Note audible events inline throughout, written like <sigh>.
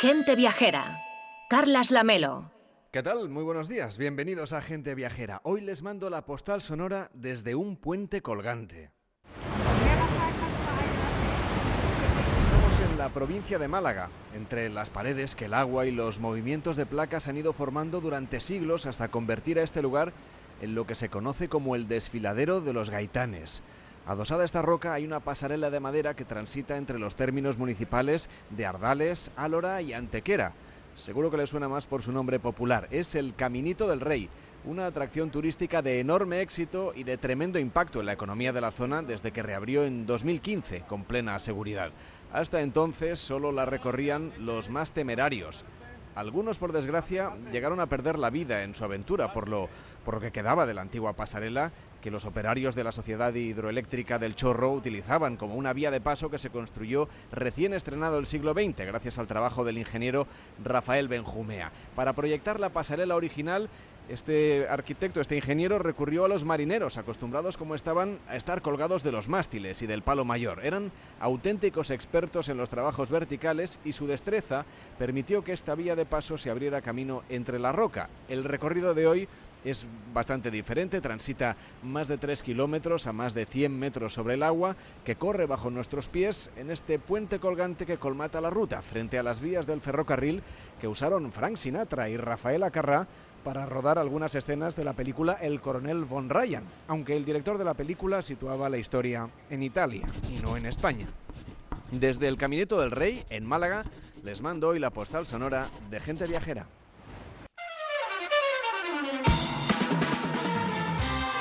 Gente Viajera. Carlas Lamelo. ¿Qué tal? Muy buenos días. Bienvenidos a Gente Viajera. Hoy les mando la postal sonora desde un puente colgante. Estamos en la provincia de Málaga, entre las paredes que el agua y los movimientos de placas han ido formando durante siglos hasta convertir a este lugar en lo que se conoce como el desfiladero de los gaitanes. Adosada a esta roca hay una pasarela de madera que transita entre los términos municipales de Ardales, Álora y Antequera. Seguro que le suena más por su nombre popular. Es el Caminito del Rey, una atracción turística de enorme éxito y de tremendo impacto en la economía de la zona desde que reabrió en 2015 con plena seguridad. Hasta entonces solo la recorrían los más temerarios. Algunos, por desgracia, llegaron a perder la vida en su aventura por lo, por lo que quedaba de la antigua pasarela que los operarios de la Sociedad Hidroeléctrica del Chorro utilizaban como una vía de paso que se construyó recién estrenado el siglo XX, gracias al trabajo del ingeniero Rafael Benjumea. Para proyectar la pasarela original, este arquitecto, este ingeniero, recurrió a los marineros, acostumbrados como estaban a estar colgados de los mástiles y del palo mayor. Eran auténticos expertos en los trabajos verticales y su destreza permitió que esta vía de paso se abriera camino entre la roca. El recorrido de hoy es bastante diferente, transita más de 3 kilómetros a más de 100 metros sobre el agua que corre bajo nuestros pies en este puente colgante que colmata la ruta frente a las vías del ferrocarril que usaron Frank Sinatra y Rafael Acarrá para rodar algunas escenas de la película El coronel von Ryan, aunque el director de la película situaba la historia en Italia y no en España. Desde el Caminito del Rey, en Málaga, les mando hoy la postal sonora de gente viajera.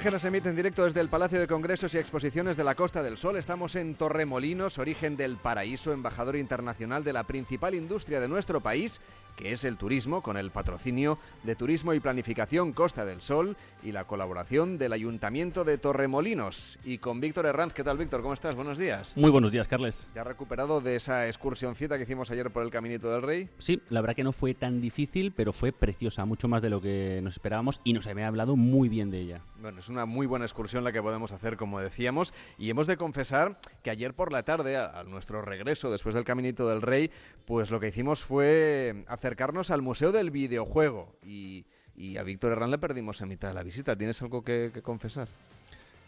Viajera se emite en directo desde el Palacio de Congresos y Exposiciones de la Costa del Sol. Estamos en Torremolinos, origen del paraíso, embajador internacional de la principal industria de nuestro país que es el turismo, con el patrocinio de Turismo y Planificación Costa del Sol y la colaboración del Ayuntamiento de Torremolinos. Y con Víctor Herranz, ¿qué tal Víctor? ¿Cómo estás? Buenos días. Muy buenos días, Carles. ¿Ya recuperado de esa excursioncita que hicimos ayer por el Caminito del Rey? Sí, la verdad que no fue tan difícil, pero fue preciosa, mucho más de lo que nos esperábamos y nos había hablado muy bien de ella. Bueno, es una muy buena excursión la que podemos hacer, como decíamos, y hemos de confesar que ayer por la tarde, a, nuestro regreso después del Caminito del Rey, pues lo que hicimos fue acercarnos al Museo del Videojuego y, a Víctor Herrán le perdimos a mitad de la visita. ¿Tienes algo que, que confesar?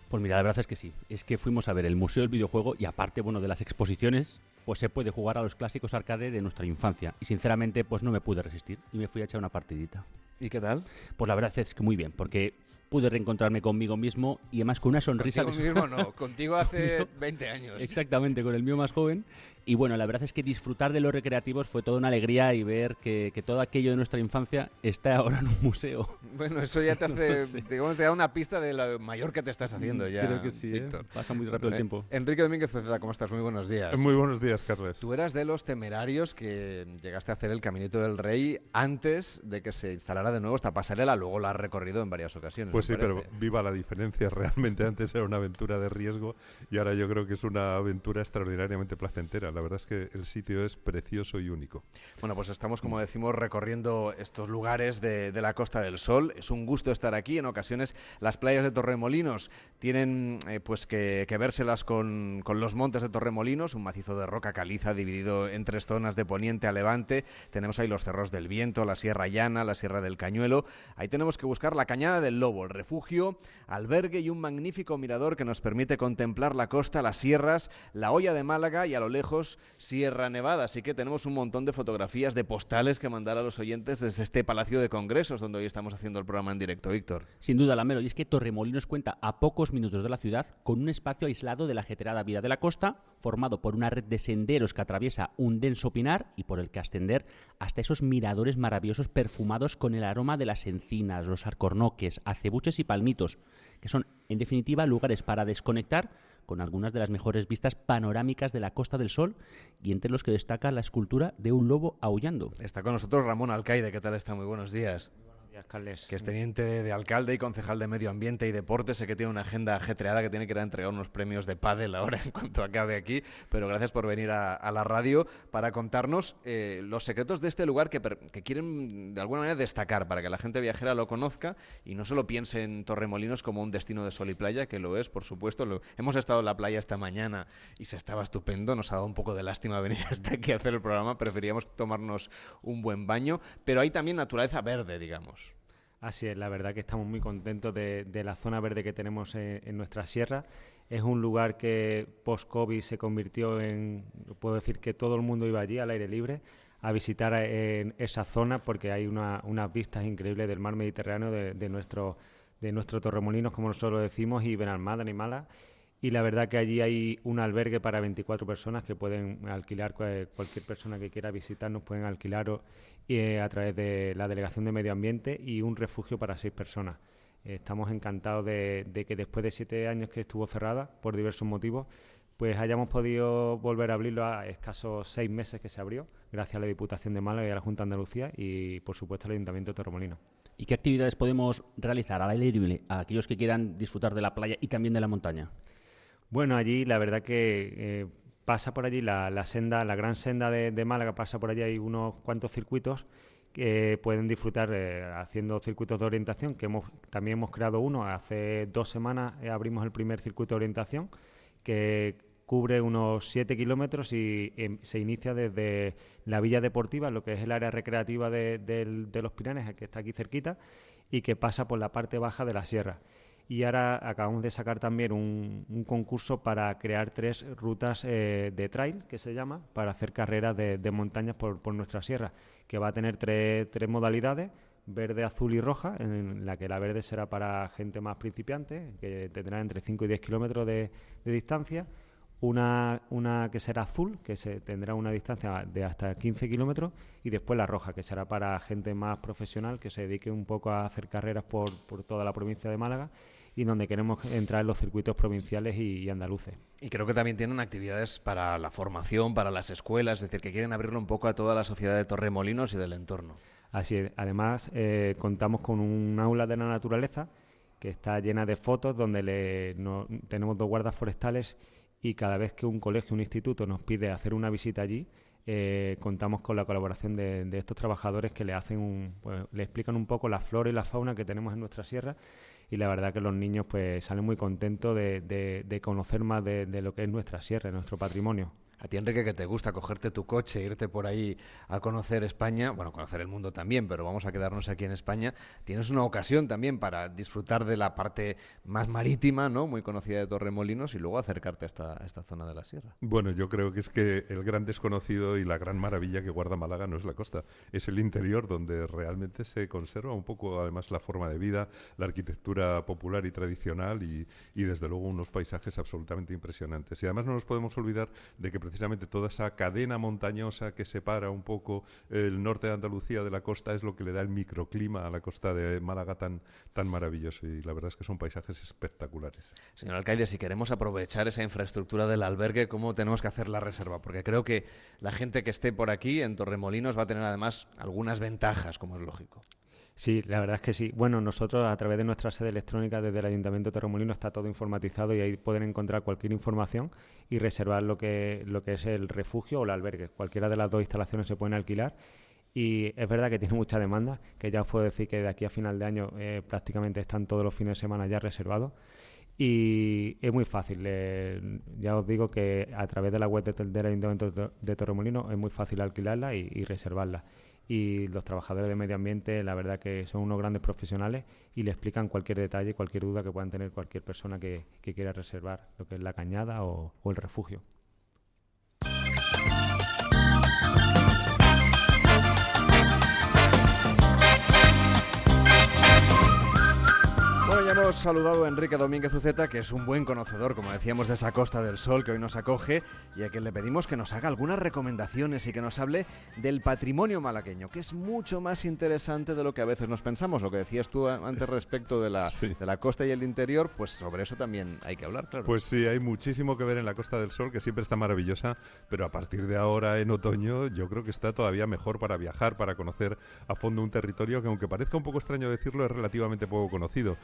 Pues mira, la verdad es que sí. Es que fuimos a ver el Museo del Videojuego y aparte, bueno, de las exposiciones, pues se puede jugar a los clásicos arcade de nuestra infancia. Y sinceramente, pues no me pude resistir y me fui a echar una partidita. ¿Y qué tal? Pues la verdad es que muy bien, porque pude reencontrarme conmigo mismo y además con una sonrisa. Contigo mismo no, <laughs> contigo hace 20 años. Exactamente, con el mío más joven. Y bueno, la verdad es que disfrutar de los recreativos fue toda una alegría y ver que, todo aquello de nuestra infancia está ahora en un museo. Bueno, eso ya te <laughs> hace, digamos, te da una pista de lo mayor que te estás haciendo ya. Creo que sí, ¿eh? pasa muy rápido el tiempo. Enrique Domínguez ¿cómo estás? Muy buenos días. Muy buenos días, Carles. Tú eras de los temerarios que llegaste a hacer el Caminito del Rey antes de que se instalara de nuevo esta pasarela, luego la has recorrido en varias ocasiones. Pues sí, pero viva la diferencia. <laughs> Realmente antes era una aventura de riesgo y ahora yo creo que es una aventura extraordinariamente placentera. La verdad es que el sitio es precioso y único. Bueno, pues estamos, como decimos, recorriendo estos lugares de, la Costa del Sol. Es un gusto estar aquí. En ocasiones las playas de Torremolinos tienen eh, pues que, que vérselas con, con, los montes de Torremolinos, un macizo de roca caliza dividido en tres zonas de poniente a levante. Tenemos ahí los cerros del viento, la Sierra Llana, la Sierra del Cañuelo. Ahí tenemos que buscar la Cañada del Lobo, el refugio, albergue y un magnífico mirador que nos permite contemplar la costa, las sierras, la olla de Málaga y a lo lejos Sierra Nevada. Así que tenemos un montón de fotografías, de postales que mandar a los oyentes desde este Palacio de Congresos donde hoy estamos haciendo el programa en directo, Víctor. Sin duda, Lamelo. Y es que Torremolinos cuenta a pocos minutos de la ciudad con un espacio aislado de la ajetreada vida de la costa, formado por una red de senderos que atraviesa un denso pinar y por el que ascender hasta esos miradores maravillosos perfumados con el aroma de las encinas, los arcornoques, acebuches y palmitos, que son, en definitiva, lugares para desconectar con algunas de las mejores vistas panorámicas de la Costa del Sol y entre los que destaca la escultura de un lobo aullando. Está con nosotros Ramón Alcaide, ¿qué tal está? Muy buenos días. Que es teniente de alcalde y concejal de Medio Ambiente y Deporte. Sé que tiene una agenda ajetreada que tiene que ir a entregar unos premios de pádel ahora <laughs> en cuanto acabe aquí, pero gracias por venir a, la radio para contarnos eh, los secretos de este lugar que, que quieren de alguna manera destacar para que la gente viajera lo conozca y no solo piense en Torremolinos como un destino de sol y playa, que lo es, por supuesto. Hemos estado en la playa esta mañana y se estaba estupendo. Nos ha dado un poco de lástima venir <laughs> hasta aquí a hacer el programa. Preferíamos tomarnos un buen baño, pero hay también naturaleza verde, digamos. Así es, la verdad que estamos muy contentos de, la zona verde que tenemos en, nuestra sierra. Es un lugar que post-COVID se convirtió en, puedo decir que todo el mundo iba allí al aire libre a visitar eh, en esa zona porque hay una- unas vistas increíbles del mar Mediterráneo de, nuestro de nuestro Torremolinos, como nosotros lo decimos, y Benalmádena y Mala. Y la verdad que allí hay un albergue para 24 personas que pueden alquilar, cua- cualquier persona que quiera visitarnos pueden alquilar eh, a través de la Delegación de Medio Ambiente y un refugio para seis personas. Estamos encantados de, que después de siete años que estuvo cerrada por diversos motivos, pues hayamos podido volver a abrirlo a escasos seis meses que se abrió, gracias a la Diputación de Málaga y a la Junta de Andalucía y por supuesto al Ayuntamiento de Torremolinos. ¿Y qué actividades podemos realizar al aire libre a aquellos que quieran disfrutar de la playa y también de la montaña? Bueno, allí la verdad que eh, pasa por allí la, senda, la gran senda de, Málaga, pasa por allí, hay unos cuantos circuitos que pueden disfrutar eh, haciendo circuitos de orientación, que hemos, también hemos creado uno, hace dos semanas eh, abrimos el primer circuito de orientación, que cubre unos 7 kilómetros y em, se inicia desde la Villa Deportiva, lo que es el área recreativa de, de los Piranes, que está aquí cerquita, y que pasa por la parte baja de la sierra. Y ahora acabamos de sacar también un, concurso para crear tres rutas eh, de trail, que se llama, para hacer carreras de, montañas por, nuestra sierra, que va a tener tres, modalidades, verde, azul y roja, en la que la verde será para gente más principiante, que tendrá entre 5 y 10 kilómetros de, distancia, una, una que será azul, que tendrá una distancia de hasta 15 kilómetros, y después la roja, que será para gente más profesional, que se dedique un poco a hacer carreras por, por toda la provincia de Málaga, y donde queremos entrar en los circuitos provinciales y, y andaluces. Y creo que también tienen actividades para la formación, para las escuelas, es decir, que quieren abrirlo un poco a toda la sociedad de Torremolinos y del entorno. Así es. Además, eh, contamos con un aula de la naturaleza que está llena de fotos donde le- no- tenemos dos guardas forestales y cada vez que un colegio, un instituto nos pide hacer una visita allí, eh, contamos con la colaboración de, de estos trabajadores que le hacen un, pues, le explican un poco la flora y la fauna que tenemos en nuestra sierra y la verdad que los niños pues salen muy contentos de, de- conocer más de, de lo que es nuestra sierra, nuestro patrimonio. A ti, Enrique, que te gusta cogerte tu coche, e irte por ahí a conocer España, bueno, conocer el mundo también, pero vamos a quedarnos aquí en España, tienes una ocasión también para disfrutar de la parte más marítima, ¿no? Muy conocida de Torremolinos y luego acercarte a esta, esta zona de la sierra. Bueno, yo creo que es que el gran desconocido y la gran maravilla que guarda Málaga no es la costa, es el interior donde realmente se conserva un poco además la forma de vida, la arquitectura popular y tradicional y, y, desde luego unos paisajes absolutamente impresionantes. Y además no nos podemos olvidar de que precisamente toda esa cadena montañosa que separa un poco el norte de Andalucía de la costa es lo que le da el microclima a la costa de Málaga tan, tan maravilloso y la verdad es que son paisajes espectaculares. Señor alcalde, si queremos aprovechar esa infraestructura del albergue, ¿cómo tenemos que hacer la reserva? Porque creo que la gente que esté por aquí en Torremolinos va a tener además algunas ventajas, como es lógico. Sí, la verdad es que sí. Bueno, nosotros a través de nuestra sede electrónica desde el Ayuntamiento de Torremolinos está todo informatizado y ahí pueden encontrar cualquier información y reservar lo que, lo que es el refugio o el albergue. Cualquiera de las dos instalaciones se pueden alquilar y es verdad que tiene mucha demanda, que ya os puedo decir que de aquí a final de año eh, prácticamente están todos los fines de semana ya reservados. Y es muy fácil, ya os digo que a través de la web de- del Ayuntamiento de, Torremolinos es muy fácil alquilarla y reservarla y los trabajadores de medio ambiente, la verdad que son unos grandes profesionales y le explican cualquier detalle, cualquier duda que puedan tener cualquier persona que, quiera reservar lo que es la cañada o el refugio. Hemos saludado a Enrique Domínguez Uceta, que es un buen conocedor, como decíamos, de esa Costa del Sol que hoy nos acoge y a quien le pedimos que nos haga algunas recomendaciones y que nos hable del patrimonio malagueño, que es mucho más interesante de lo que a veces nos pensamos. Lo que decías tú antes respecto de la, de la costa y el interior, pues sobre eso también hay que hablar, claro. Pues sí, hay muchísimo que ver en la Costa del Sol, que siempre está maravillosa, pero a partir de ahora, en otoño, yo creo que está todavía mejor para viajar, para conocer a fondo un territorio que, aunque parezca un poco extraño decirlo, es relativamente poco conocido.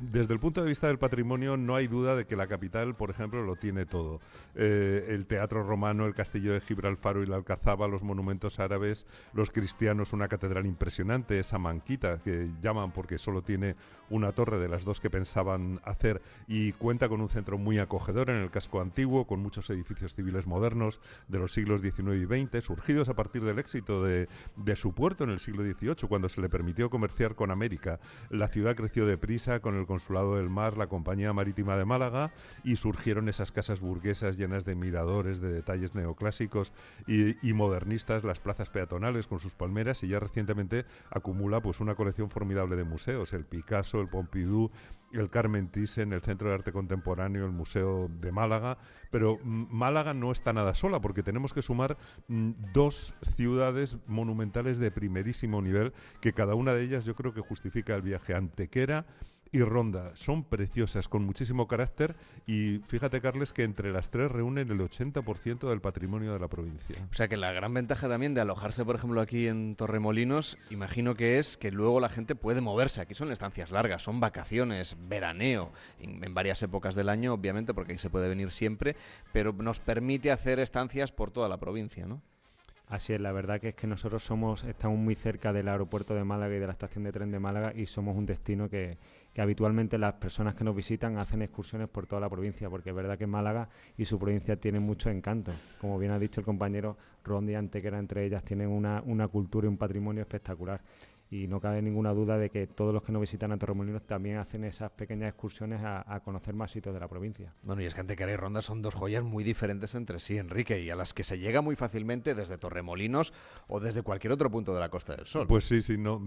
Desde el punto de vista del patrimonio, no hay duda de que la capital, por ejemplo, lo tiene todo. Eh, el teatro romano, el castillo de Gibralfaro y la Alcazaba, los monumentos árabes, los cristianos, una catedral impresionante, esa manquita que llaman porque solo tiene una torre de las dos que pensaban hacer y cuenta con un centro muy acogedor en el casco antiguo, con muchos edificios civiles modernos de los siglos XIX y XX, surgidos a partir del éxito de, de su puerto en el siglo XVIII, cuando se le permitió comerciar con América. La ciudad creció deprisa con el Consulado del Mar, la Compañía Marítima de Málaga, y surgieron esas casas burguesas llenas de miradores, de detalles neoclásicos y, modernistas, las plazas peatonales con sus palmeras, y ya recientemente acumula pues una colección formidable de museos, el Picasso, el Pompidou, el Carmen Thyssen, el Centro de Arte Contemporáneo, el Museo de Málaga, pero mm, Málaga no está nada sola porque tenemos que sumar mm, dos ciudades monumentales de primerísimo nivel que cada una de ellas yo creo que justifica el viaje. Antequera y Ronda. Son preciosas, con muchísimo carácter y fíjate, Carles, que entre las tres reúnen el 80% del patrimonio de la provincia. O sea que la gran ventaja también de alojarse, por ejemplo, aquí en Torremolinos, imagino que es que luego la gente puede moverse. Aquí son estancias largas, son vacaciones, veraneo, en, en varias épocas del año, obviamente, porque ahí se puede venir siempre, pero nos permite hacer estancias por toda la provincia, ¿no? Así es, la verdad que es que nosotros somos, estamos muy cerca del aeropuerto de Málaga y de la estación de tren de Málaga y somos un destino que, que habitualmente las personas que nos visitan hacen excursiones por toda la provincia, porque es verdad que Málaga y su provincia tienen mucho encanto. Como bien ha dicho el compañero Rondi Antequera, entre ellas tienen una, una cultura y un patrimonio espectacular y no cabe ninguna duda de que todos los que nos visitan a Torremolinos también hacen esas pequeñas excursiones a, conocer más sitios de la provincia. Bueno, y es que Antequera y Ronda son dos joyas muy diferentes entre sí, Enrique, y a las que se llega muy fácilmente desde Torremolinos o desde cualquier otro punto de la Costa del Sol. Pues sí, sí, no,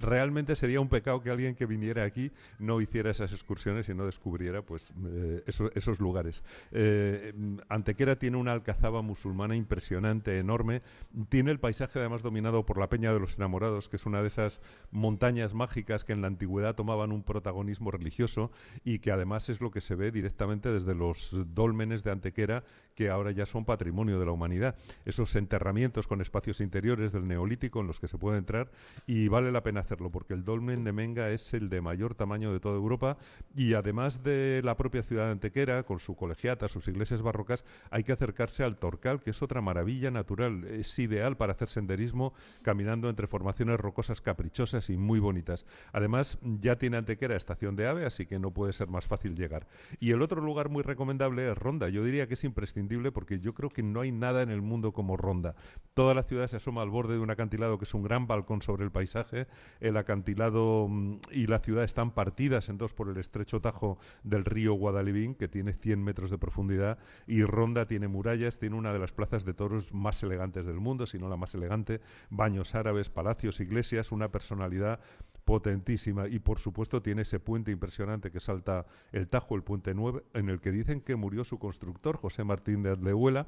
realmente sería un pecado que alguien que viniera aquí no hiciera esas excursiones y no descubriera pues eh, esos lugares. Eh, Antequera tiene una alcazaba musulmana impresionante, enorme, tiene el paisaje además dominado por la Peña de los Enamorados, que es una esas montañas mágicas que en la antigüedad tomaban un protagonismo religioso y que además es lo que se ve directamente desde los dólmenes de Antequera, que ahora ya son patrimonio de la humanidad. Esos enterramientos con espacios interiores del Neolítico en los que se puede entrar y vale la pena hacerlo porque el dolmen de Menga es el de mayor tamaño de toda Europa y además de la propia ciudad de Antequera, con su colegiata, sus iglesias barrocas, hay que acercarse al Torcal, que es otra maravilla natural. Es ideal para hacer senderismo caminando entre formaciones rocosas caprichosas y muy bonitas. Además, ya tiene Antequera estación de AVE, así que no puede ser más fácil llegar. Y el otro lugar muy recomendable es Ronda. Yo diría que es imprescindible porque yo creo que no hay nada en el mundo como Ronda. Toda la ciudad se asoma al borde de un acantilado que es un gran balcón sobre el paisaje. El acantilado mm, y la ciudad están partidas en dos por el estrecho tajo del río Guadalibín, que tiene 100 metros de profundidad, y Ronda tiene murallas, tiene una de las plazas de toros más elegantes del mundo, si no la más elegante, baños árabes, palacios, iglesias, una personalidad potentísima. Y por supuesto tiene ese puente impresionante que salta el Tajo, el puente 9, en el que dicen que murió su constructor, José Martín de Adlehuela,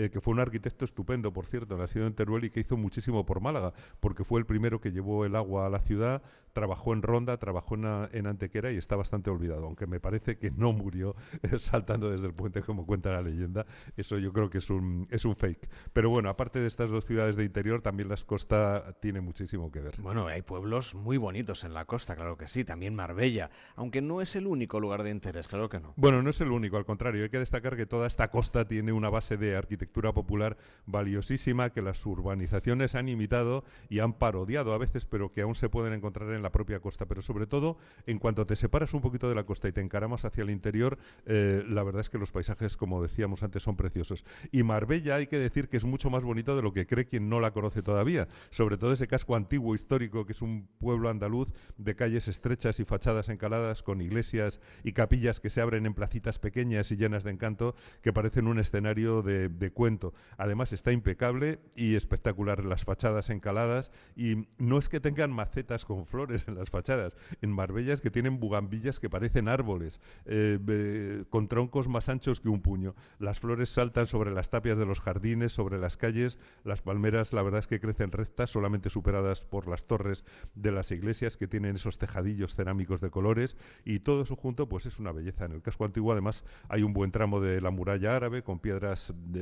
eh, que fue un arquitecto estupendo, por cierto, nacido en Teruel y que hizo muchísimo por Málaga, porque fue el primero que llevó el agua a la ciudad, trabajó en Ronda, trabajó en, Antequera y está bastante olvidado, aunque me parece que no murió <laughs> saltando desde el puente como cuenta la leyenda, eso yo creo que es un, es un fake. Pero bueno, aparte de estas dos ciudades de interior, también las costas tiene muchísimo que ver. Bueno, hay pueblos muy bonitos en la costa, claro que sí, también Marbella, aunque no es el único lugar de interés, claro que no. Bueno, no es el único, al contrario, hay que destacar que toda esta costa tiene una base de arquitectura popular valiosísima que las urbanizaciones han imitado y han parodiado a veces, pero que aún se pueden encontrar en la propia costa. Pero sobre todo, en cuanto te separas un poquito de la costa y te encaramas hacia el interior, eh, la verdad es que los paisajes, como decíamos antes, son preciosos. Y Marbella hay que decir que es mucho más bonito de lo que cree quien no la conoce todavía, sobre todo ese casco antiguo histórico que es un pueblo andaluz luz de calles estrechas y fachadas encaladas con iglesias y capillas que se abren en placitas pequeñas y llenas de encanto que parecen un escenario de, cuento. Además está impecable y espectacular las fachadas encaladas y no es que tengan macetas con flores en las fachadas, en Marbella es que tienen bugambillas que parecen árboles, eh, con troncos más anchos que un puño. Las flores saltan sobre las tapias de los jardines, sobre las calles, las palmeras la verdad es que crecen rectas, solamente superadas por las torres de las iglesias que tienen esos tejadillos cerámicos de colores y todo eso junto pues es una belleza. En el casco antiguo además hay un buen tramo de la muralla árabe con piedras de,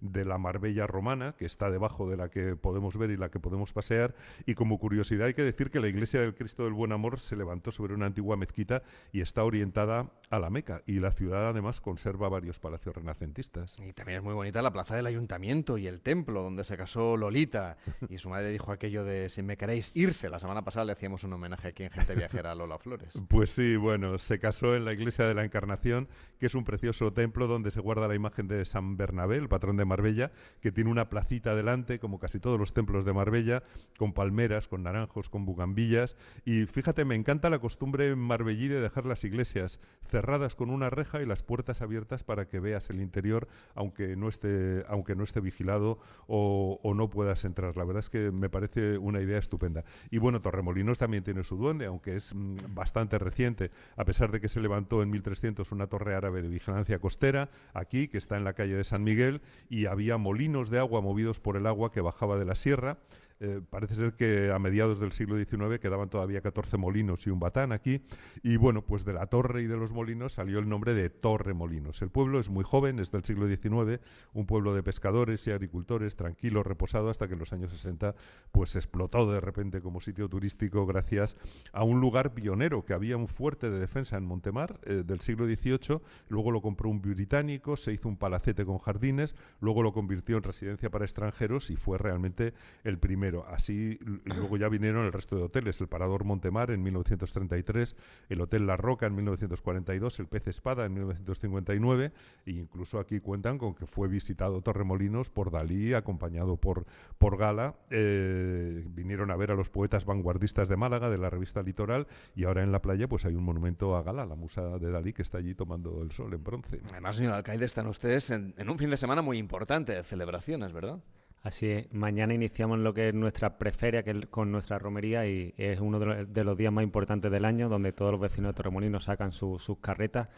la Marbella romana que está debajo de la que podemos ver y la que podemos pasear y como curiosidad hay que decir que la iglesia del Cristo del Buen Amor se levantó sobre una antigua mezquita y está orientada a la Meca y la ciudad además conserva varios palacios renacentistas. Y también es muy bonita la plaza del ayuntamiento y el templo donde se casó Lolita <laughs> y su madre dijo aquello de si me queréis irse. La semana pasada le hacíamos un homenaje aquí en Gente Viajera a Lola Flores. <laughs> Pues sí, bueno, se casó en la iglesia de la Encarnación, que es un precioso templo donde se guarda la imagen de San Bernabé, el patrón de Marbella, que tiene una placita delante, como casi todos los templos de Marbella, con palmeras, con naranjos, con bugambillas. Y fíjate, me encanta la costumbre Marbellí de dejar las iglesias cerradas con una reja y las puertas abiertas para que veas el interior, aunque no esté, aunque no esté vigilado o, o no puedas entrar. La verdad es que me parece una idea estupenda. Y bueno, Torremolinos también tiene su duende, aunque es mm, bastante reciente, a pesar de que se levantó en 1300 una torre árabe de vigilancia costera, aquí, que está en la calle de San Miguel, y había molinos de agua movidos por el agua que bajaba de la sierra. Eh, parece ser que a mediados del siglo XIX quedaban todavía 14 molinos y un batán aquí. Y bueno, pues de la torre y de los molinos salió el nombre de Torre Molinos. El pueblo es muy joven, es del siglo XIX, un pueblo de pescadores y agricultores, tranquilo, reposado, hasta que en los años 60 pues explotó de repente como sitio turístico gracias a un lugar pionero, que había un fuerte de defensa en Montemar eh, del siglo XVIII, luego lo compró un británico, se hizo un palacete con jardines, luego lo convirtió en residencia para extranjeros y fue realmente el primero Así, luego ya vinieron el resto de hoteles, el Parador Montemar en 1933, el Hotel La Roca en 1942, el Pez Espada en 1959, e incluso aquí cuentan con que fue visitado Torremolinos por Dalí, acompañado por, por Gala. Eh, vinieron a ver a los poetas vanguardistas de Málaga, de la revista Litoral, y ahora en la playa pues hay un monumento a Gala, la musa de Dalí, que está allí tomando el sol en bronce. Además, señor alcalde, están ustedes en un fin de semana muy importante de celebraciones, ¿verdad? Así es, mañana iniciamos lo que es nuestra preferia que es con nuestra romería y es uno de los, días más importantes del año donde todos los vecinos de Torremolinos sacan sus carretas,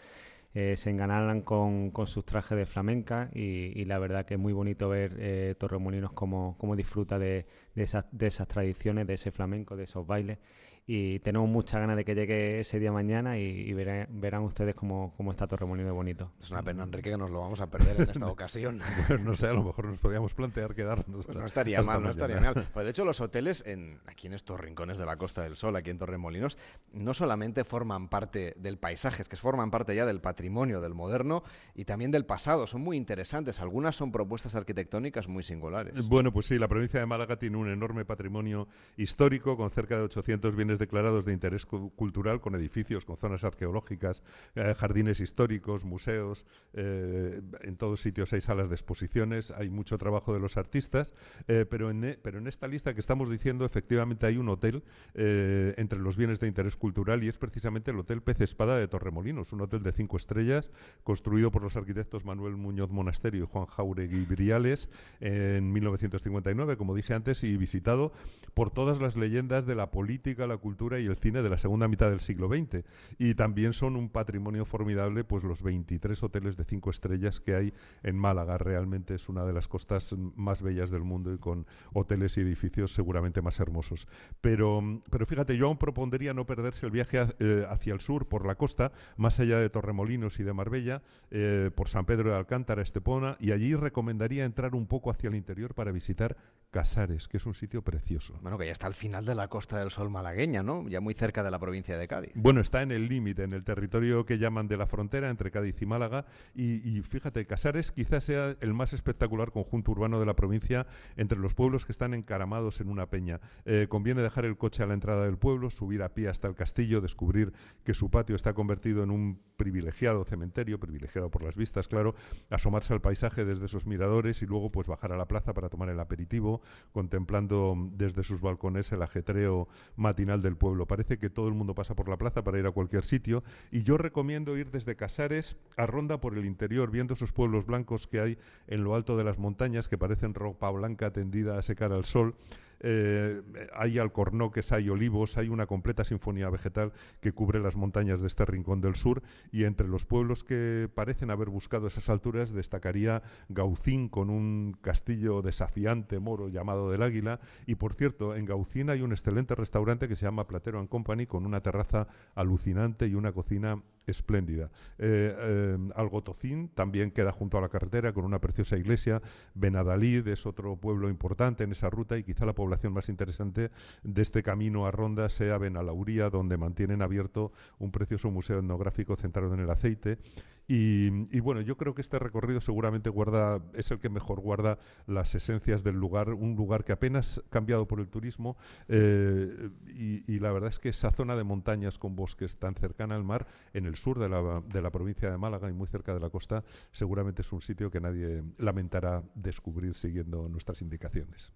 eh, se enganalan con, sus trajes de flamenca y, la verdad que es muy bonito ver eh, Torremolinos cómo, disfruta de, esas, de esas tradiciones, de ese flamenco, de esos bailes y tenemos muchas ganas de que llegue ese día mañana y, verán, ustedes cómo, cómo está Torremolinos de bonito. Es una pena, Enrique, que nos lo vamos a perder en esta <laughs> ocasión. no sé, a lo mejor nos podíamos plantear quedarnos. Pues no estaría mal, no estaría mal. Pues de hecho, los hoteles en, aquí en estos rincones de la Costa del Sol, aquí en Torremolinos, no solamente forman parte del paisaje, es que forman parte ya del patrimonio, del moderno y también del pasado. Son muy interesantes. Algunas son propuestas arquitectónicas muy singulares. Bueno, pues sí, la provincia de Málaga tiene un enorme patrimonio histórico con cerca de 800 bienes declarados de interés cultural con edificios, con zonas arqueológicas, eh, jardines históricos, museos. Eh, en todos sitios hay salas de exposiciones, hay mucho trabajo de los artistas, eh, pero, en, e, pero en esta lista que estamos diciendo, efectivamente hay un hotel entre los bienes de interés cultural y es precisamente el Hotel Pez Espada de Torremolinos, un hotel de cinco estrellas construido por los arquitectos Manuel Muñoz Monasterio y Juan Jauregui Briales en 1959, como dije antes, y visitado por todas las leyendas de la política, la cultura y el cine de la segunda mitad del siglo XX. Y también son un patrimonio formidable pues los 23 hoteles de cinco estrellas que hay en Málaga. Realmente es una de las costas más bellas del mundo y con hoteles y edificios seguramente más hermosos. Pero, pero fíjate, yo aún propondría no perderse el viaje eh, hacia el sur por la costa, más allá de Torremolinos y de Marbella, eh, por San Pedro de Alcántara, Estepona, y allí recomendaría entrar un poco hacia el interior para visitar Casares, que es un sitio precioso. Bueno, que ya está al final de la Costa del Sol malagueña ya muy cerca de la provincia de Cádiz. Bueno, está en el límite, en el territorio que llaman de la frontera entre Cádiz y Málaga. Y, fíjate, Casares quizás sea el más espectacular conjunto urbano de la provincia entre los pueblos que están encaramados en una peña. Eh, conviene dejar el coche a la entrada del pueblo, subir a pie hasta el castillo, descubrir que su patio está convertido en un privilegiado cementerio, privilegiado por las vistas, claro, asomarse al paisaje desde esos miradores y luego pues bajar a la plaza para tomar el aperitivo, contemplando desde sus balcones el ajetreo matinal del pueblo. Parece que todo el mundo pasa por la plaza para ir a cualquier sitio y yo recomiendo ir desde Casares a Ronda por el interior, viendo esos pueblos blancos que hay en lo alto de las montañas que parecen ropa blanca tendida a secar al sol eh, hay alcornoques, hay olivos, hay una completa sinfonía vegetal que cubre las montañas de este rincón del sur y entre los pueblos que parecen haber buscado esas alturas destacaría Gaucín con un castillo desafiante moro llamado del Águila y por cierto en Gaucín hay un excelente restaurante que se llama Platero and Company con una terraza alucinante y una cocina espléndida. Eh, eh, Algotocín también queda junto a la carretera con una preciosa iglesia. Benadalid es otro pueblo importante en esa ruta y quizá la población más interesante de este camino a Ronda sea Benalauría, donde mantienen abierto un precioso museo etnográfico centrado en el aceite y, bueno, yo creo que este recorrido seguramente guarda, es el que mejor guarda las esencias del lugar, un lugar que apenas cambiado por el turismo eh, y, la verdad es que esa zona de montañas con bosques tan cercana al mar, en el sur de la, de la provincia de Málaga y muy cerca de la costa, seguramente es un sitio que nadie lamentará descubrir siguiendo nuestras indicaciones.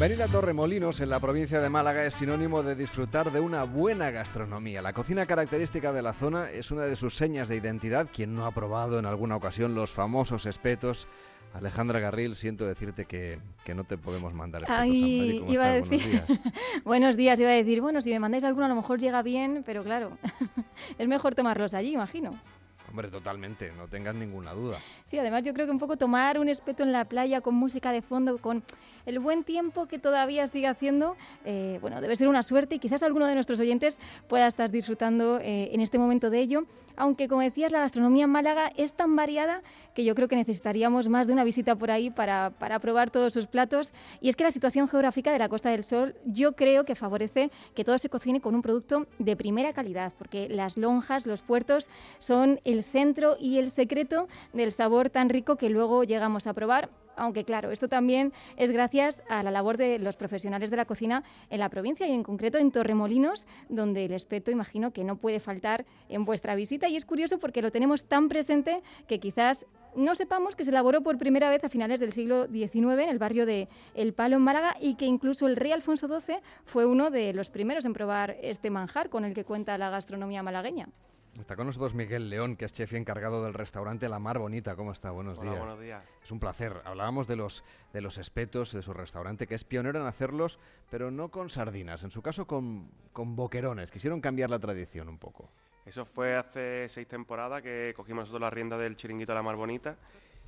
Venir a Torremolinos, en la provincia de Málaga, es sinónimo de disfrutar de una buena gastronomía. La cocina característica de la zona es una de sus señas de identidad. Quien no ha probado en alguna ocasión los famosos espetos Alejandra Garril, siento decirte que, no te podemos mandar. Ay, iba a decir... Buenos días. <laughs> Buenos días, iba a decir, bueno, si me mandáis alguno a lo mejor llega bien, pero claro, <laughs> es mejor tomarlos allí, imagino. Hombre, totalmente, no tengas ninguna duda. Sí, además yo creo que un poco tomar un espeto en la playa con música de fondo, con el buen tiempo que todavía sigue haciendo, eh, bueno, debe ser una suerte y quizás alguno de nuestros oyentes pueda estar disfrutando eh, en este momento de ello. Aunque, como decías, la gastronomía en Málaga es tan variada que yo creo que necesitaríamos más de una visita por ahí para, para probar todos sus platos. Y es que la situación geográfica de la Costa del Sol yo creo que favorece que todo se cocine con un producto de primera calidad, porque las lonjas, los puertos son el centro y el secreto del sabor tan rico que luego llegamos a probar aunque claro, esto también es gracias a la labor de los profesionales de la cocina en la provincia y en concreto en Torremolinos, donde el espeto imagino que no puede faltar en vuestra visita y es curioso porque lo tenemos tan presente que quizás no sepamos que se elaboró por primera vez a finales del siglo XIX en el barrio de El Palo en Málaga y que incluso el rey Alfonso XII fue uno de los primeros en probar este manjar con el que cuenta la gastronomía malagueña. Está con nosotros Miguel León, que es chef y encargado del restaurante La Mar Bonita. ¿Cómo está? Buenos días. Buenos días. Es un placer. Hablábamos de los, de los espetos de su restaurante, que es pionero en hacerlos, pero no con sardinas, en su caso con, con boquerones. Quisieron cambiar la tradición un poco. Eso fue hace seis temporadas que cogimos nosotros la rienda del chiringuito La Mar Bonita.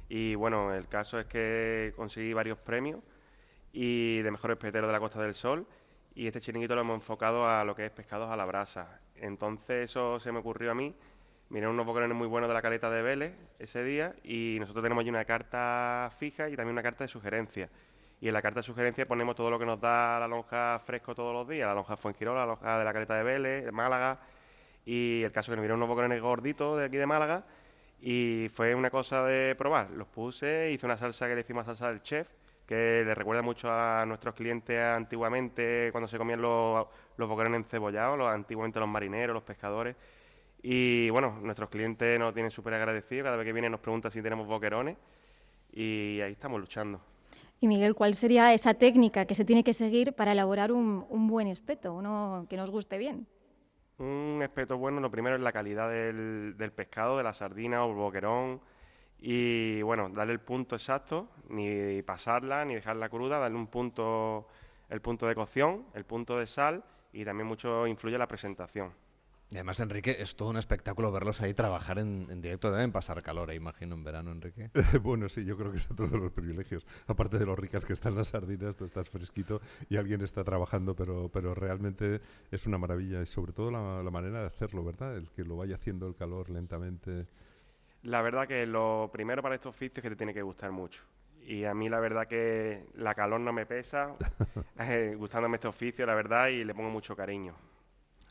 Y bueno, el caso es que conseguí varios premios y de mejor espetero de la Costa del Sol. Y este chiringuito lo hemos enfocado a lo que es pescados a la brasa entonces eso se me ocurrió a mí. Miré unos boquerones muy buenos de la caleta de Vélez ese día y nosotros tenemos allí una carta fija y también una carta de sugerencia. Y en la carta de sugerencia ponemos todo lo que nos da la lonja fresco todos los días, la lonja Fuengirola, la lonja de la caleta de Vélez, de Málaga. Y el caso que nos miré unos boquerones gorditos de aquí de Málaga y fue una cosa de probar. Los puse, hice una salsa que le hicimos salsa del chef, que le recuerda mucho a nuestros clientes antiguamente cuando se comían los, los boquerones encebollados, los, antiguamente los marineros, los pescadores. Y bueno, nuestros clientes nos tienen súper agradecidos, cada vez que vienen nos preguntan si tenemos boquerones y ahí estamos luchando. Y Miguel, ¿cuál sería esa técnica que se tiene que seguir para elaborar un, buen espeto, uno que nos guste bien? Un espeto bueno, lo primero es la calidad del, del pescado, de la sardina o el boquerón, y bueno, darle el punto exacto, ni pasarla, ni dejarla cruda, darle un punto, el punto de cocción, el punto de sal y también mucho influye la presentación. Y además, Enrique, es todo un espectáculo verlos ahí trabajar en, directo. Deben pasar calor, imagino, en verano, Enrique. <laughs> bueno, sí, yo creo que son todos los privilegios. Aparte de lo ricas que están las sardinas, tú estás fresquito y alguien está trabajando, pero, pero realmente es una maravilla. Y sobre todo la, la manera de hacerlo, ¿verdad? El que lo vaya haciendo el calor lentamente. La verdad que lo primero para estos oficios es que te tiene que gustar mucho. Y a mí la verdad que la calor no me pesa, <laughs> eh, gustándome este oficio, la verdad, y le pongo mucho cariño.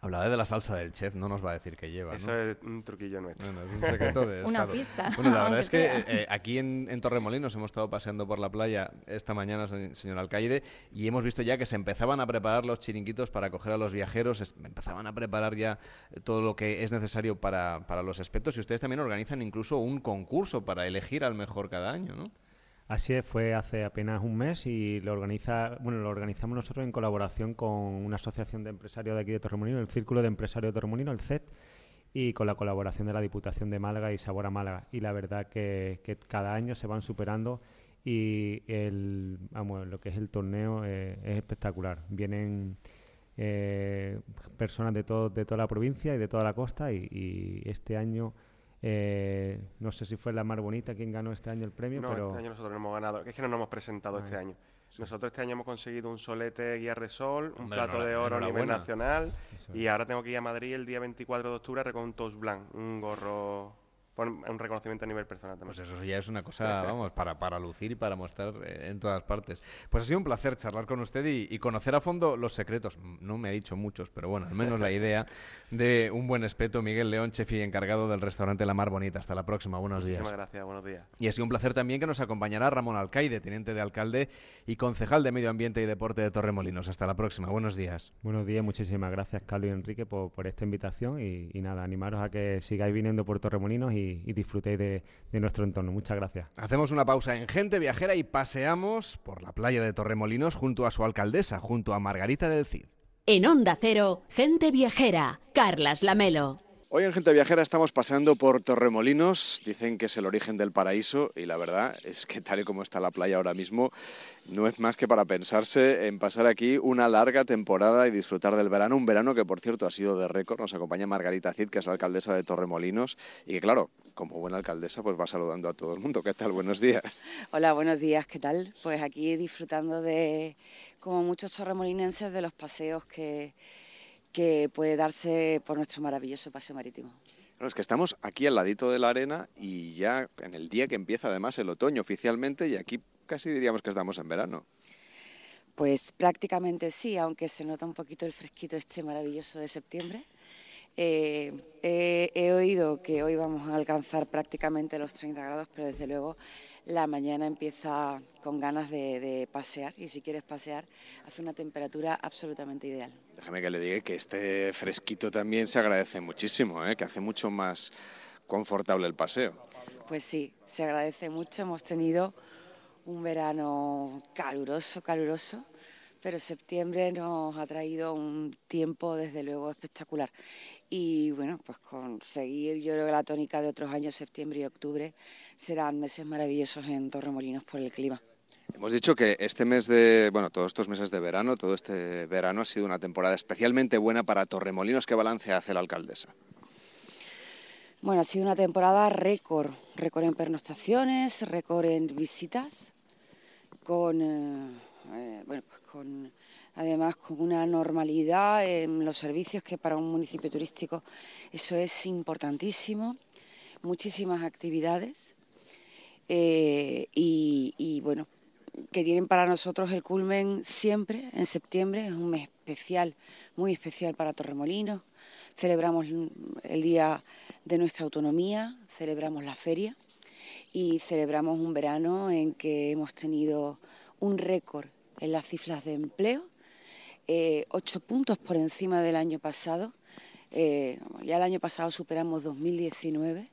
Hablaba de la salsa del chef, no nos va a decir qué lleva. Eso es un truquillo nuestro. Bueno, es un secreto de <laughs> Una pista, Bueno, la <laughs> verdad es que eh, aquí en, en Torremolinos hemos estado paseando por la playa esta mañana, se- señor alcaide, y hemos visto ya que se empezaban a preparar los chiringuitos para acoger a los viajeros, es- empezaban a preparar ya todo lo que es necesario para, para los expertos y ustedes también organizan incluso un concurso para elegir al mejor cada año, ¿no? Así es, fue hace apenas un mes y lo organiza, bueno, lo organizamos nosotros en colaboración con una asociación de empresarios de aquí de Torremolinos, el Círculo de Empresarios de Torremolinos, el CET, y con la colaboración de la Diputación de Málaga y Sabor a Málaga. Y la verdad que, cada año se van superando y el, lo que es el torneo eh, es espectacular. Vienen eh, personas de, todo, de toda la provincia y de toda la costa y este año... eh, no sé si fue la Mar Bonita quien ganó este año el premio, No, pero este año nosotros no hemos ganado. Es que no nos hemos presentado Ah, este año. Nosotros este año hemos conseguido un solete Guía Resol, un Hombre, plato de oro a nivel nacional. Y ahora tengo que ir a Madrid el día 24 de octubre a recoger un toast blanc, un gorro, un reconocimiento a nivel personal también. Pues eso ya es una cosa, <laughs> vamos, para, para lucir y para mostrar eh, en todas partes. Pues ha sido un placer charlar con usted y, y conocer a fondo los secretos. No me ha dicho muchos, pero bueno, al menos la idea de un buen espeto. Miguel León, chef y encargado del restaurante La Mar Bonita. Hasta la próxima, buenos días. Muchísimas gracias, buenos días. Y ha sido un placer también que nos acompañará Ramón Alcaide, teniente de alcalde y concejal de Medio Ambiente y Deporte de Torremolinos. Hasta la próxima, buenos días. Buenos días, muchísimas gracias Carlos y Enrique por, por esta invitación y, y nada, animaros a que sigáis viniendo por Torremolinos y, y disfrutéis de, de nuestro entorno. Muchas gracias. Hacemos una pausa en Gente Viajera y paseamos por la playa de Torremolinos junto a su alcaldesa, junto a Margarita del Cid. En Onda Cero, gente viajera. Carlas Lamelo. Hoy en Gente Viajera estamos paseando por Torremolinos, dicen que es el origen del paraíso y la verdad es que tal y como está la playa ahora mismo, no es más que para pensarse en pasar aquí una larga temporada y disfrutar del verano, un verano que por cierto ha sido de récord, nos acompaña Margarita Cid, que es la alcaldesa de Torremolinos y que claro, como buena alcaldesa pues va saludando a todo el mundo. ¿Qué tal? Buenos días. Hola, buenos días, ¿qué tal? Pues aquí disfrutando de, como muchos torremolinenses, de los paseos que, que puede darse por nuestro maravilloso paseo marítimo. Claro, es que estamos aquí al ladito de la arena y ya en el día que empieza además el otoño oficialmente y aquí casi diríamos que estamos en verano. Pues prácticamente sí, aunque se nota un poquito el fresquito este maravilloso de septiembre. Eh, he, he oído que hoy vamos a alcanzar prácticamente los 30 grados, pero desde luego la mañana empieza con ganas de, de pasear y si quieres pasear hace una temperatura absolutamente ideal. Déjame que le diga que este fresquito también se agradece muchísimo, ¿eh? que hace mucho más confortable el paseo. Pues sí, se agradece mucho. Hemos tenido un verano caluroso, caluroso, pero septiembre nos ha traído un tiempo desde luego espectacular. Y bueno, pues conseguir, yo creo que la tónica de otros años, septiembre y octubre, serán meses maravillosos en Torremolinos por el clima. Hemos dicho que este mes de, bueno, todos estos meses de verano, todo este verano ha sido una temporada especialmente buena para Torremolinos. ¿Qué balance hace la alcaldesa? Bueno, ha sido una temporada récord, récord en pernoctaciones, récord en visitas, con, eh, eh, bueno, pues con además con una normalidad en los servicios que para un municipio turístico eso es importantísimo, muchísimas actividades eh, y, y, bueno, que tienen para nosotros el culmen siempre en septiembre, es un mes especial, muy especial para Torremolinos, celebramos el día de nuestra autonomía, celebramos la feria y celebramos un verano en que hemos tenido un récord en las cifras de empleo, eh, ocho puntos por encima del año pasado. Eh, ya el año pasado superamos 2019,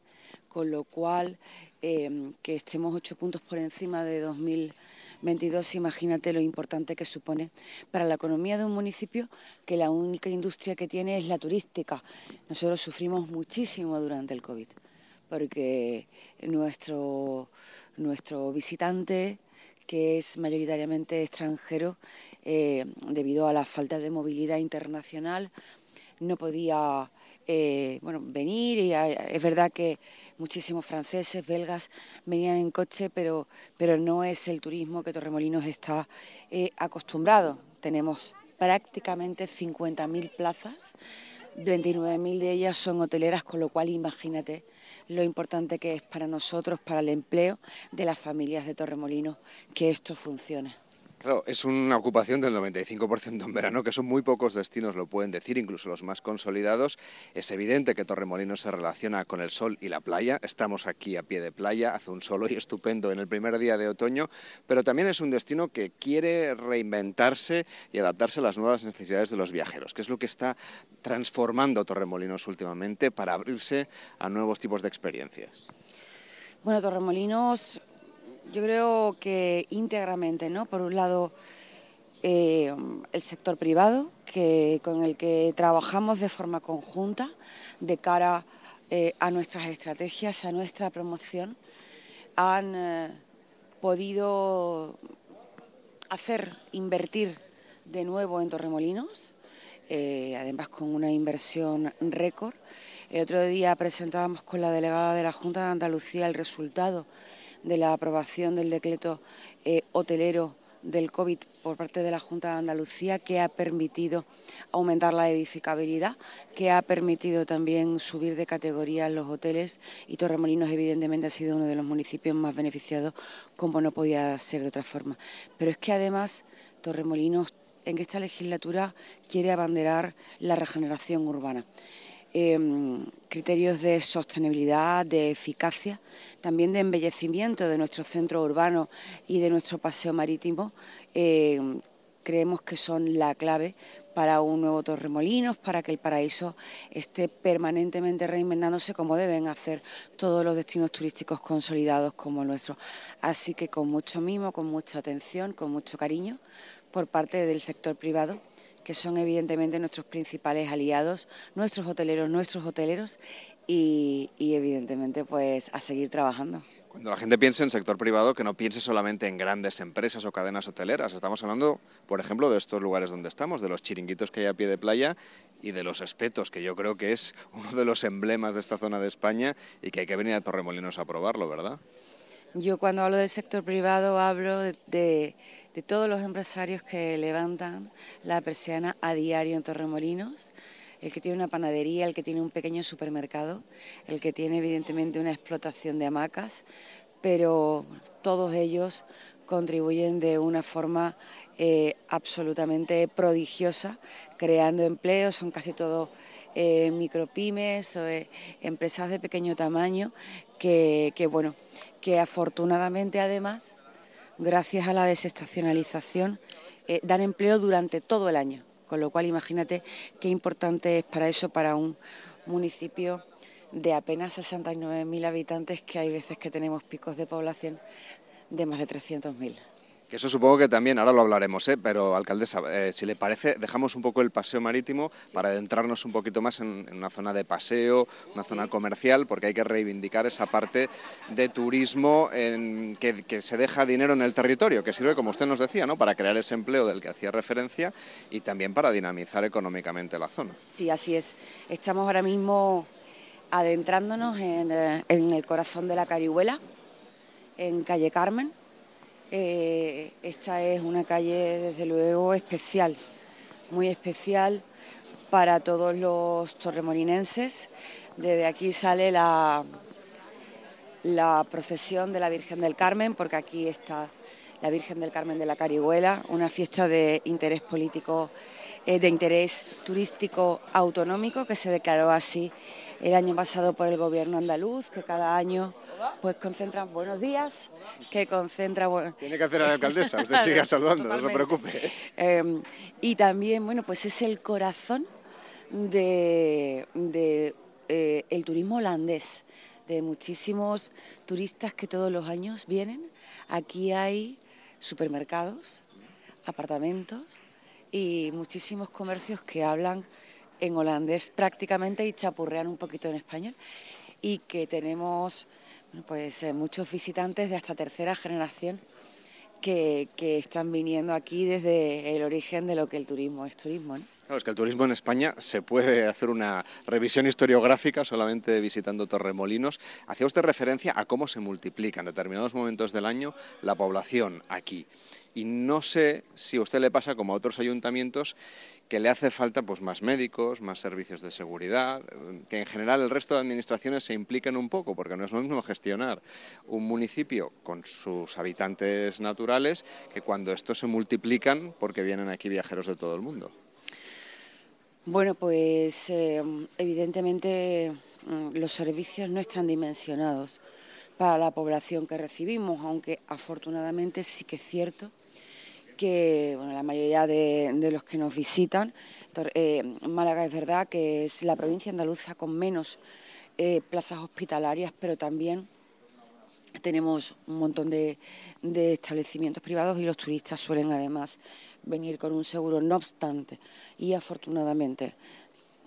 con lo cual eh, que estemos ocho puntos por encima de 2022, imagínate lo importante que supone para la economía de un municipio que la única industria que tiene es la turística. Nosotros sufrimos muchísimo durante el COVID, porque nuestro, nuestro visitante que es mayoritariamente extranjero, eh, debido a la falta de movilidad internacional, no podía eh, bueno, venir. Y es verdad que muchísimos franceses, belgas venían en coche, pero, pero no es el turismo que Torremolinos está eh, acostumbrado. Tenemos prácticamente 50.000 plazas, 29.000 de ellas son hoteleras, con lo cual imagínate lo importante que es para nosotros, para el empleo de las familias de Torremolinos, que esto funcione. Claro, es una ocupación del 95% en verano, que son muy pocos destinos, lo pueden decir, incluso los más consolidados. Es evidente que Torremolinos se relaciona con el sol y la playa. Estamos aquí a pie de playa, hace un sol hoy estupendo en el primer día de otoño, pero también es un destino que quiere reinventarse y adaptarse a las nuevas necesidades de los viajeros, que es lo que está transformando Torremolinos últimamente para abrirse a nuevos tipos de experiencias. Bueno, Torremolinos yo creo que íntegramente, ¿no? Por un lado, eh, el sector privado, que, con el que trabajamos de forma conjunta de cara eh, a nuestras estrategias, a nuestra promoción, han eh, podido hacer invertir de nuevo en Torremolinos, además con una inversión récord. El otro día presentábamos con la delegada de la Junta de Andalucía el resultado de la aprobación del decreto eh, hotelero del COVID por parte de la Junta de Andalucía, que ha permitido aumentar la edificabilidad, que ha permitido también subir de categoría los hoteles y Torremolinos evidentemente ha sido uno de los municipios más beneficiados, como no podía ser de otra forma. Pero es que además Torremolinos en esta legislatura quiere abanderar la regeneración urbana. Em, criterios de sostenibilidad, de eficacia, también de embellecimiento de nuestro centro urbano y de nuestro paseo marítimo, em, creemos que son la clave para un nuevo Torremolinos, para que el paraíso esté permanentemente reinventándose como deben hacer todos los destinos turísticos consolidados como el nuestro. Así que con mucho mimo, con mucha atención, con mucho cariño por parte del sector privado que son evidentemente nuestros principales aliados, nuestros hoteleros, nuestros hoteleros y, evidentemente pues a seguir trabajando. Cuando la gente piense en sector privado, que no piense solamente en grandes empresas o cadenas hoteleras. Estamos hablando, por ejemplo, de estos lugares donde estamos, de los chiringuitos que hay a pie de playa y de los espetos, que yo creo que es <laughs> uno de los emblemas de esta zona de España y que hay que venir a Torremolinos a probarlo, ¿verdad? Yo cuando hablo del sector privado hablo de de todos los empresarios que levantan la persiana a diario en Torremolinos, el que tiene una panadería, el que tiene un pequeño supermercado, el que tiene evidentemente una explotación de hamacas, pero todos ellos contribuyen de una forma eh, absolutamente prodigiosa, creando empleos, son casi todos eh, micropymes o eh, empresas de pequeño tamaño que, bueno, que afortunadamente además gracias a la desestacionalización, eh, dan empleo durante todo el año. Con lo cual, imagínate qué importante es para eso, para un municipio de apenas 69.000 habitantes, que hay veces que tenemos picos de población de más de 300.000. Que eso supongo que también, ahora lo hablaremos, ¿eh? pero alcaldesa, eh, si le parece, dejamos un poco el paseo marítimo para adentrarnos un poquito más en, una zona de paseo, una zona comercial, porque hay que reivindicar esa parte de turismo en que, se deja dinero en el territorio, que sirve, como usted nos decía, ¿no? para crear ese empleo del que hacía referencia y también para dinamizar económicamente la zona. Sí, así es. Estamos ahora mismo adentrándonos en, eh, en el corazón de la Carihuela, en calle Carmen eh, esta es una calle, desde luego, especial, muy especial para todos los torremorinenses. Desde aquí sale la, la procesión de la Virgen del Carmen, porque aquí está la Virgen del Carmen de la Carihuela, una fiesta de interés político, eh, de interés turístico autonómico que se declaró así el año pasado por el gobierno andaluz, que cada año pues concentran buenos días, que concentra... Bueno, Tiene que hacer a la alcaldesa, usted <laughs> siga saludando, no se preocupe. Em, y también, bueno, pues es el corazón de, eh, el turismo holandés, de muchísimos turistas que todos los años vienen. Aquí hay supermercados, apartamentos y muchísimos comercios que hablan en holandés prácticamente y chapurrean un poquito en español y que tenemos pues eh, muchos visitantes de hasta tercera generación que, están viniendo aquí desde el origen de lo que el turismo es turismo. Claro, es que el turismo en España se puede hacer una revisión historiográfica solamente visitando Torremolinos. Hacía usted referencia a cómo se multiplica en determinados momentos del año la población aquí. Y no sé si a usted le pasa como a otros ayuntamientos que le hace falta pues más médicos, más servicios de seguridad, que en general el resto de administraciones se impliquen un poco, porque no es lo mismo gestionar un municipio con sus habitantes naturales que cuando estos se multiplican porque vienen aquí viajeros de todo el mundo. Bueno, pues eh, evidentemente mm, los servicios no están dimensionados para la población que recibimos, aunque afortunadamente sí que es cierto que la mayoría de, los que nos visitan, eh, Málaga es verdad que es la provincia andaluza con menos eh, plazas hospitalarias, pero también tenemos un montón de establecimientos privados y los turistas suelen además venir con un seguro. No obstante, y afortunadamente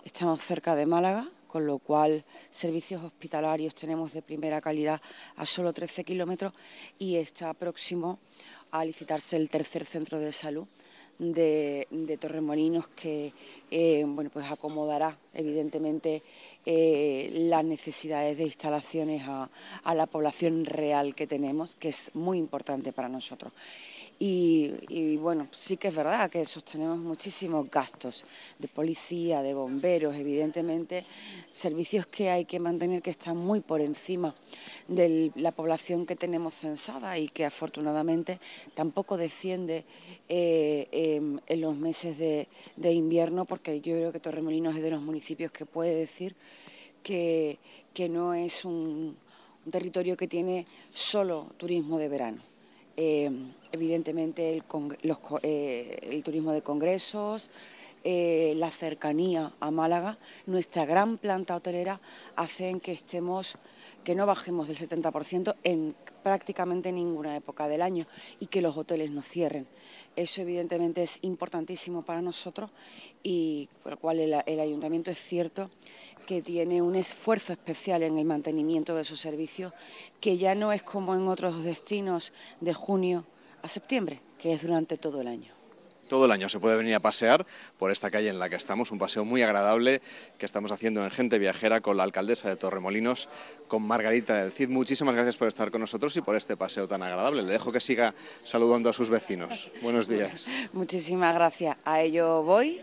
estamos cerca de Málaga, con lo cual servicios hospitalarios tenemos de primera calidad a solo 13 kilómetros y está próximo a licitarse el tercer centro de salud de, Torremolinos que eh, bueno, pues acomodará evidentemente eh, las necesidades de instalaciones a la población real que tenemos, que es muy importante para nosotros. Y, bueno, sí que es verdad que sostenemos muchísimos gastos de policía, de bomberos, evidentemente, servicios que hay que mantener que están muy por encima de la población que tenemos censada y que afortunadamente tampoco desciende eh, em, en los meses de, invierno, porque yo creo que Torremolinos es de los municipios que puede decir que, no es un territorio que tiene solo turismo de verano eh, evidentemente el, eh, el, turismo de congresos, eh, la cercanía a Málaga, nuestra gran planta hotelera hacen que estemos que no bajemos del 70% en prácticamente ninguna época del año y que los hoteles no cierren. Eso evidentemente es importantísimo para nosotros y por lo cual el ayuntamiento es cierto que tiene un esfuerzo especial en el mantenimiento de sus servicios, que ya no es como en otros destinos de junio a septiembre, que es durante todo el año. Todo el año se puede venir a pasear por esta calle en la que estamos, un paseo muy agradable que estamos haciendo en Gente Viajera con la alcaldesa de Torremolinos, con Margarita del Cid. Muchísimas gracias por estar con nosotros y por este paseo tan agradable. Le dejo que siga saludando a sus vecinos. Buenos días. <laughs> Muchísimas gracias. A ello voy.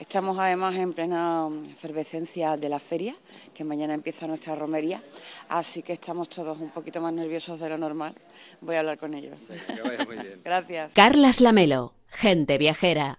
Estamos además en plena efervescencia de la feria, que mañana empieza nuestra romería, así que estamos todos un poquito más nerviosos de lo normal. Voy a hablar con ellos. Que vaya muy bien. <laughs> Gracias. Carlas Lamelo, gente viajera.